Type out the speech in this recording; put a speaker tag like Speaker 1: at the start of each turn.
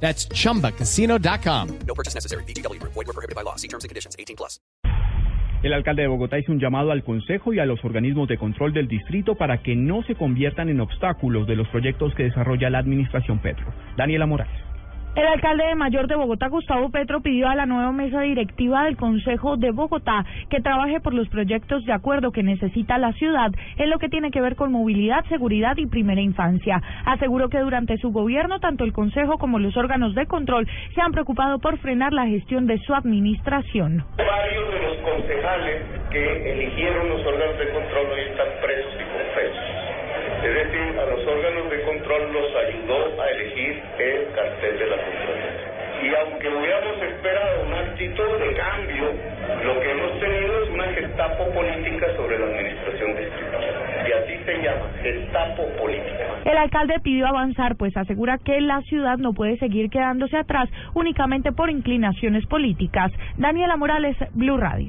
Speaker 1: That's chumbacasino.com.
Speaker 2: No purchase necessary. BGW. Void were prohibited by law. See terms and conditions. 18 plus.
Speaker 3: El alcalde de Bogotá hizo un llamado al Consejo y a los organismos de control del distrito para que no se conviertan en obstáculos de los proyectos que desarrolla la administración Petro. Daniela Morales.
Speaker 4: El alcalde de Mayor de Bogotá, Gustavo Petro, pidió a la nueva mesa directiva del Consejo de Bogotá que trabaje por los proyectos de acuerdo que necesita la ciudad en lo que tiene que ver con movilidad, seguridad y primera infancia. Aseguró que durante su gobierno, tanto el Consejo como los órganos de control se han preocupado por frenar la gestión de su administración.
Speaker 5: Varios de los concejales que eligieron los órganos de control hoy están presos y confesos. Es decir, a los órganos de control los ayudó a elegir el cartel de la Contraloría. Y aunque hubiéramos esperado una actitud de cambio, lo que hemos tenido es una gestapo política sobre la administración distrital. Y así se llama, gestapo política.
Speaker 4: El alcalde pidió avanzar, pues asegura que la ciudad no puede seguir quedándose atrás únicamente por inclinaciones políticas. Daniela Morales, Blue Radio.